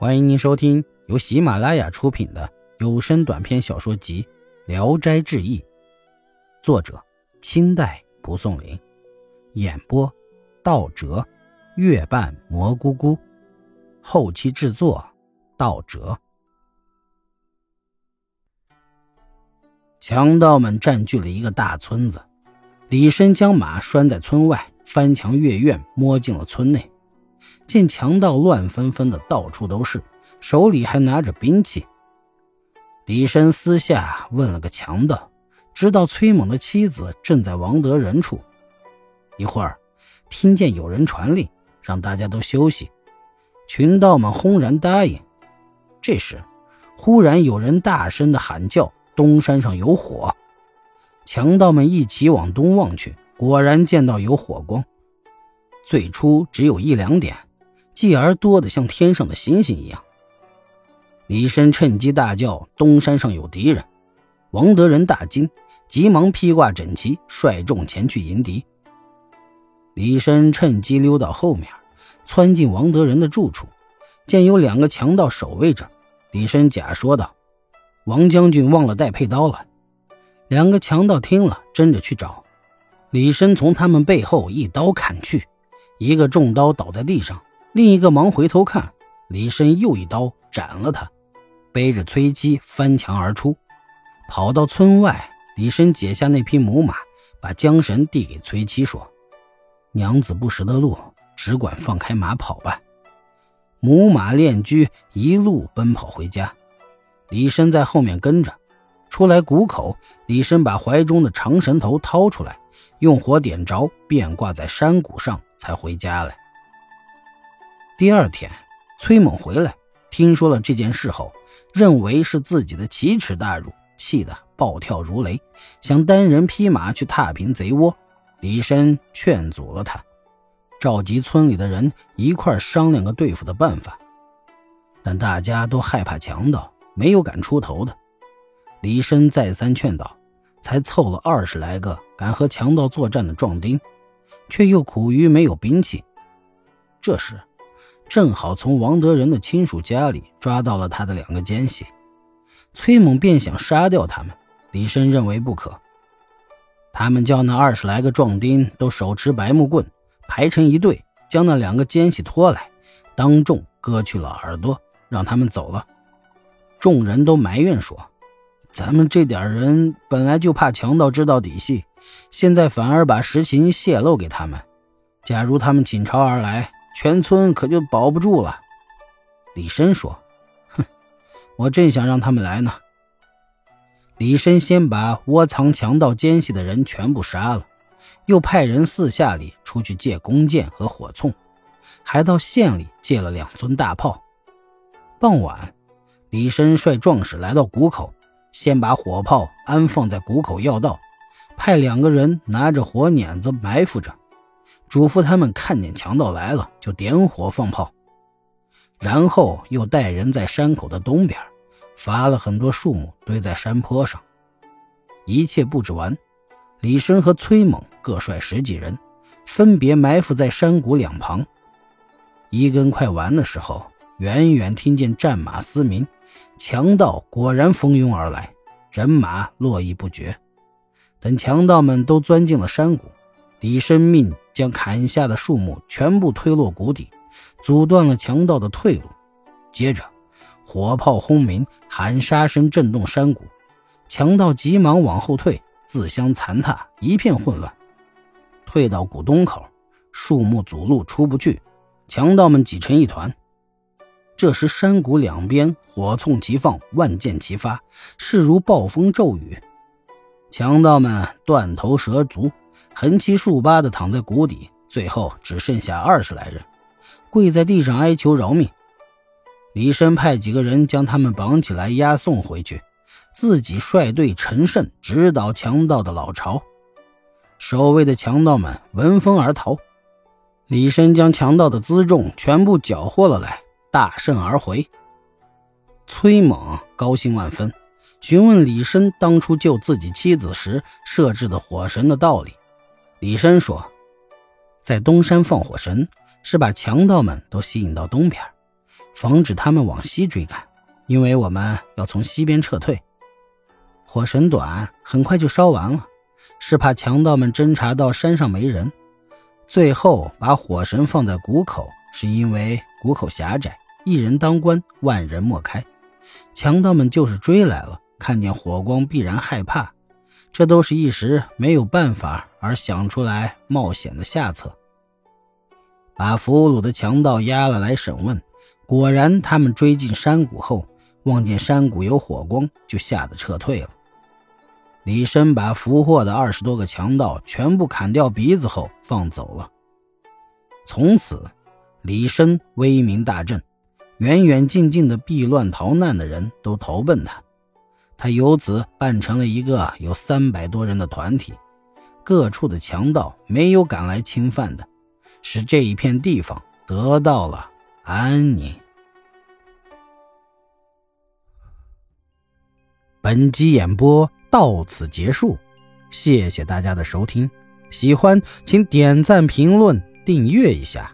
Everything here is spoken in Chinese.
欢迎您收听由喜马拉雅出品的有声短篇小说集《聊斋志异》，作者清代蒲松龄，演播道哲、月半蘑菇菇，后期制作道哲。强盗们占据了一个大村子，李生将马拴在村外，翻墙越院，摸进了村内。见强盗乱纷纷的，到处都是，手里还拿着兵器。李深私下问了个强盗，知道崔猛的妻子正在王德仁处。一会儿，听见有人传令，让大家都休息。群盗们轰然答应。这时，忽然有人大声的喊叫：“东山上有火！”强盗们一起往东望去，果然见到有火光。最初只有一两点。继而多得像天上的星星一样。李深趁机大叫：“东山上有敌人！”王德仁大惊，急忙披挂整齐，率众前去迎敌。李深趁机溜到后面，窜进王德仁的住处，见有两个强盗守卫着。李深假说道：“王将军忘了带佩刀了。”两个强盗听了，争着去找。李深从他们背后一刀砍去，一个中刀倒在地上。另一个忙回头看，李深又一刀斩了他，背着崔七翻墙而出，跑到村外。李深解下那匹母马，把缰绳递给崔七，说：“娘子不识得路，只管放开马跑吧。”母马练驹，一路奔跑回家。李深在后面跟着，出来谷口，李深把怀中的长绳头掏出来，用火点着，便挂在山谷上，才回家来。第二天，崔猛回来，听说了这件事后，认为是自己的奇耻大辱，气得暴跳如雷，想单人匹马去踏平贼窝。李深劝阻了他，召集村里的人一块商量个对付的办法。但大家都害怕强盗，没有敢出头的。李深再三劝导，才凑了二十来个敢和强盗作战的壮丁，却又苦于没有兵器。这时。正好从王德仁的亲属家里抓到了他的两个奸细，崔猛便想杀掉他们，李深认为不可。他们叫那二十来个壮丁都手持白木棍，排成一队，将那两个奸细拖来，当众割去了耳朵，让他们走了。众人都埋怨说：“咱们这点人本来就怕强盗知道底细，现在反而把实情泄露给他们。假如他们倾巢而来。”全村可就保不住了。李深说：“哼，我正想让他们来呢。”李深先把窝藏强盗奸细的人全部杀了，又派人四下里出去借弓箭和火铳，还到县里借了两尊大炮。傍晚，李深率壮士来到谷口，先把火炮安放在谷口要道，派两个人拿着火碾子埋伏着。嘱咐他们看见强盗来了就点火放炮，然后又带人在山口的东边伐了很多树木堆在山坡上。一切布置完，李生和崔猛各率十几人，分别埋伏在山谷两旁。一更快完的时候，远远听见战马嘶鸣，强盗果然蜂拥而来，人马络绎不绝。等强盗们都钻进了山谷。李生命将砍下的树木全部推落谷底，阻断了强盗的退路。接着，火炮轰鸣，喊杀声震动山谷，强盗急忙往后退，自相残踏，一片混乱。退到谷东口，树木阻路出不去，强盗们挤成一团。这时，山谷两边火铳齐放，万箭齐发，势如暴风骤雨，强盗们断头折足。横七竖八地躺在谷底，最后只剩下二十来人，跪在地上哀求饶命。李深派几个人将他们绑起来押送回去，自己率队乘胜直捣强盗的老巢。守卫的强盗们闻风而逃，李深将强盗的辎重全部缴获了来，大胜而回。崔猛高兴万分，询问李深当初救自己妻子时设置的火神的道理。李绅说：“在东山放火神，是把强盗们都吸引到东边，防止他们往西追赶，因为我们要从西边撤退。火神短很快就烧完了，是怕强盗们侦查到山上没人。最后把火神放在谷口，是因为谷口狭窄，一人当关，万人莫开。强盗们就是追来了，看见火光必然害怕。这都是一时没有办法而想出来冒险的下策。把俘虏的强盗押了来审问，果然他们追进山谷后，望见山谷有火光，就吓得撤退了。李生把俘获的二十多个强盗全部砍掉鼻子后放走了。从此，李生威名大振，远远近近的避乱逃难的人都投奔他。他由此办成了一个有三百多人的团体，各处的强盗没有敢来侵犯的，使这一片地方得到了安宁。本集演播到此结束，谢谢大家的收听，喜欢请点赞、评论、订阅一下。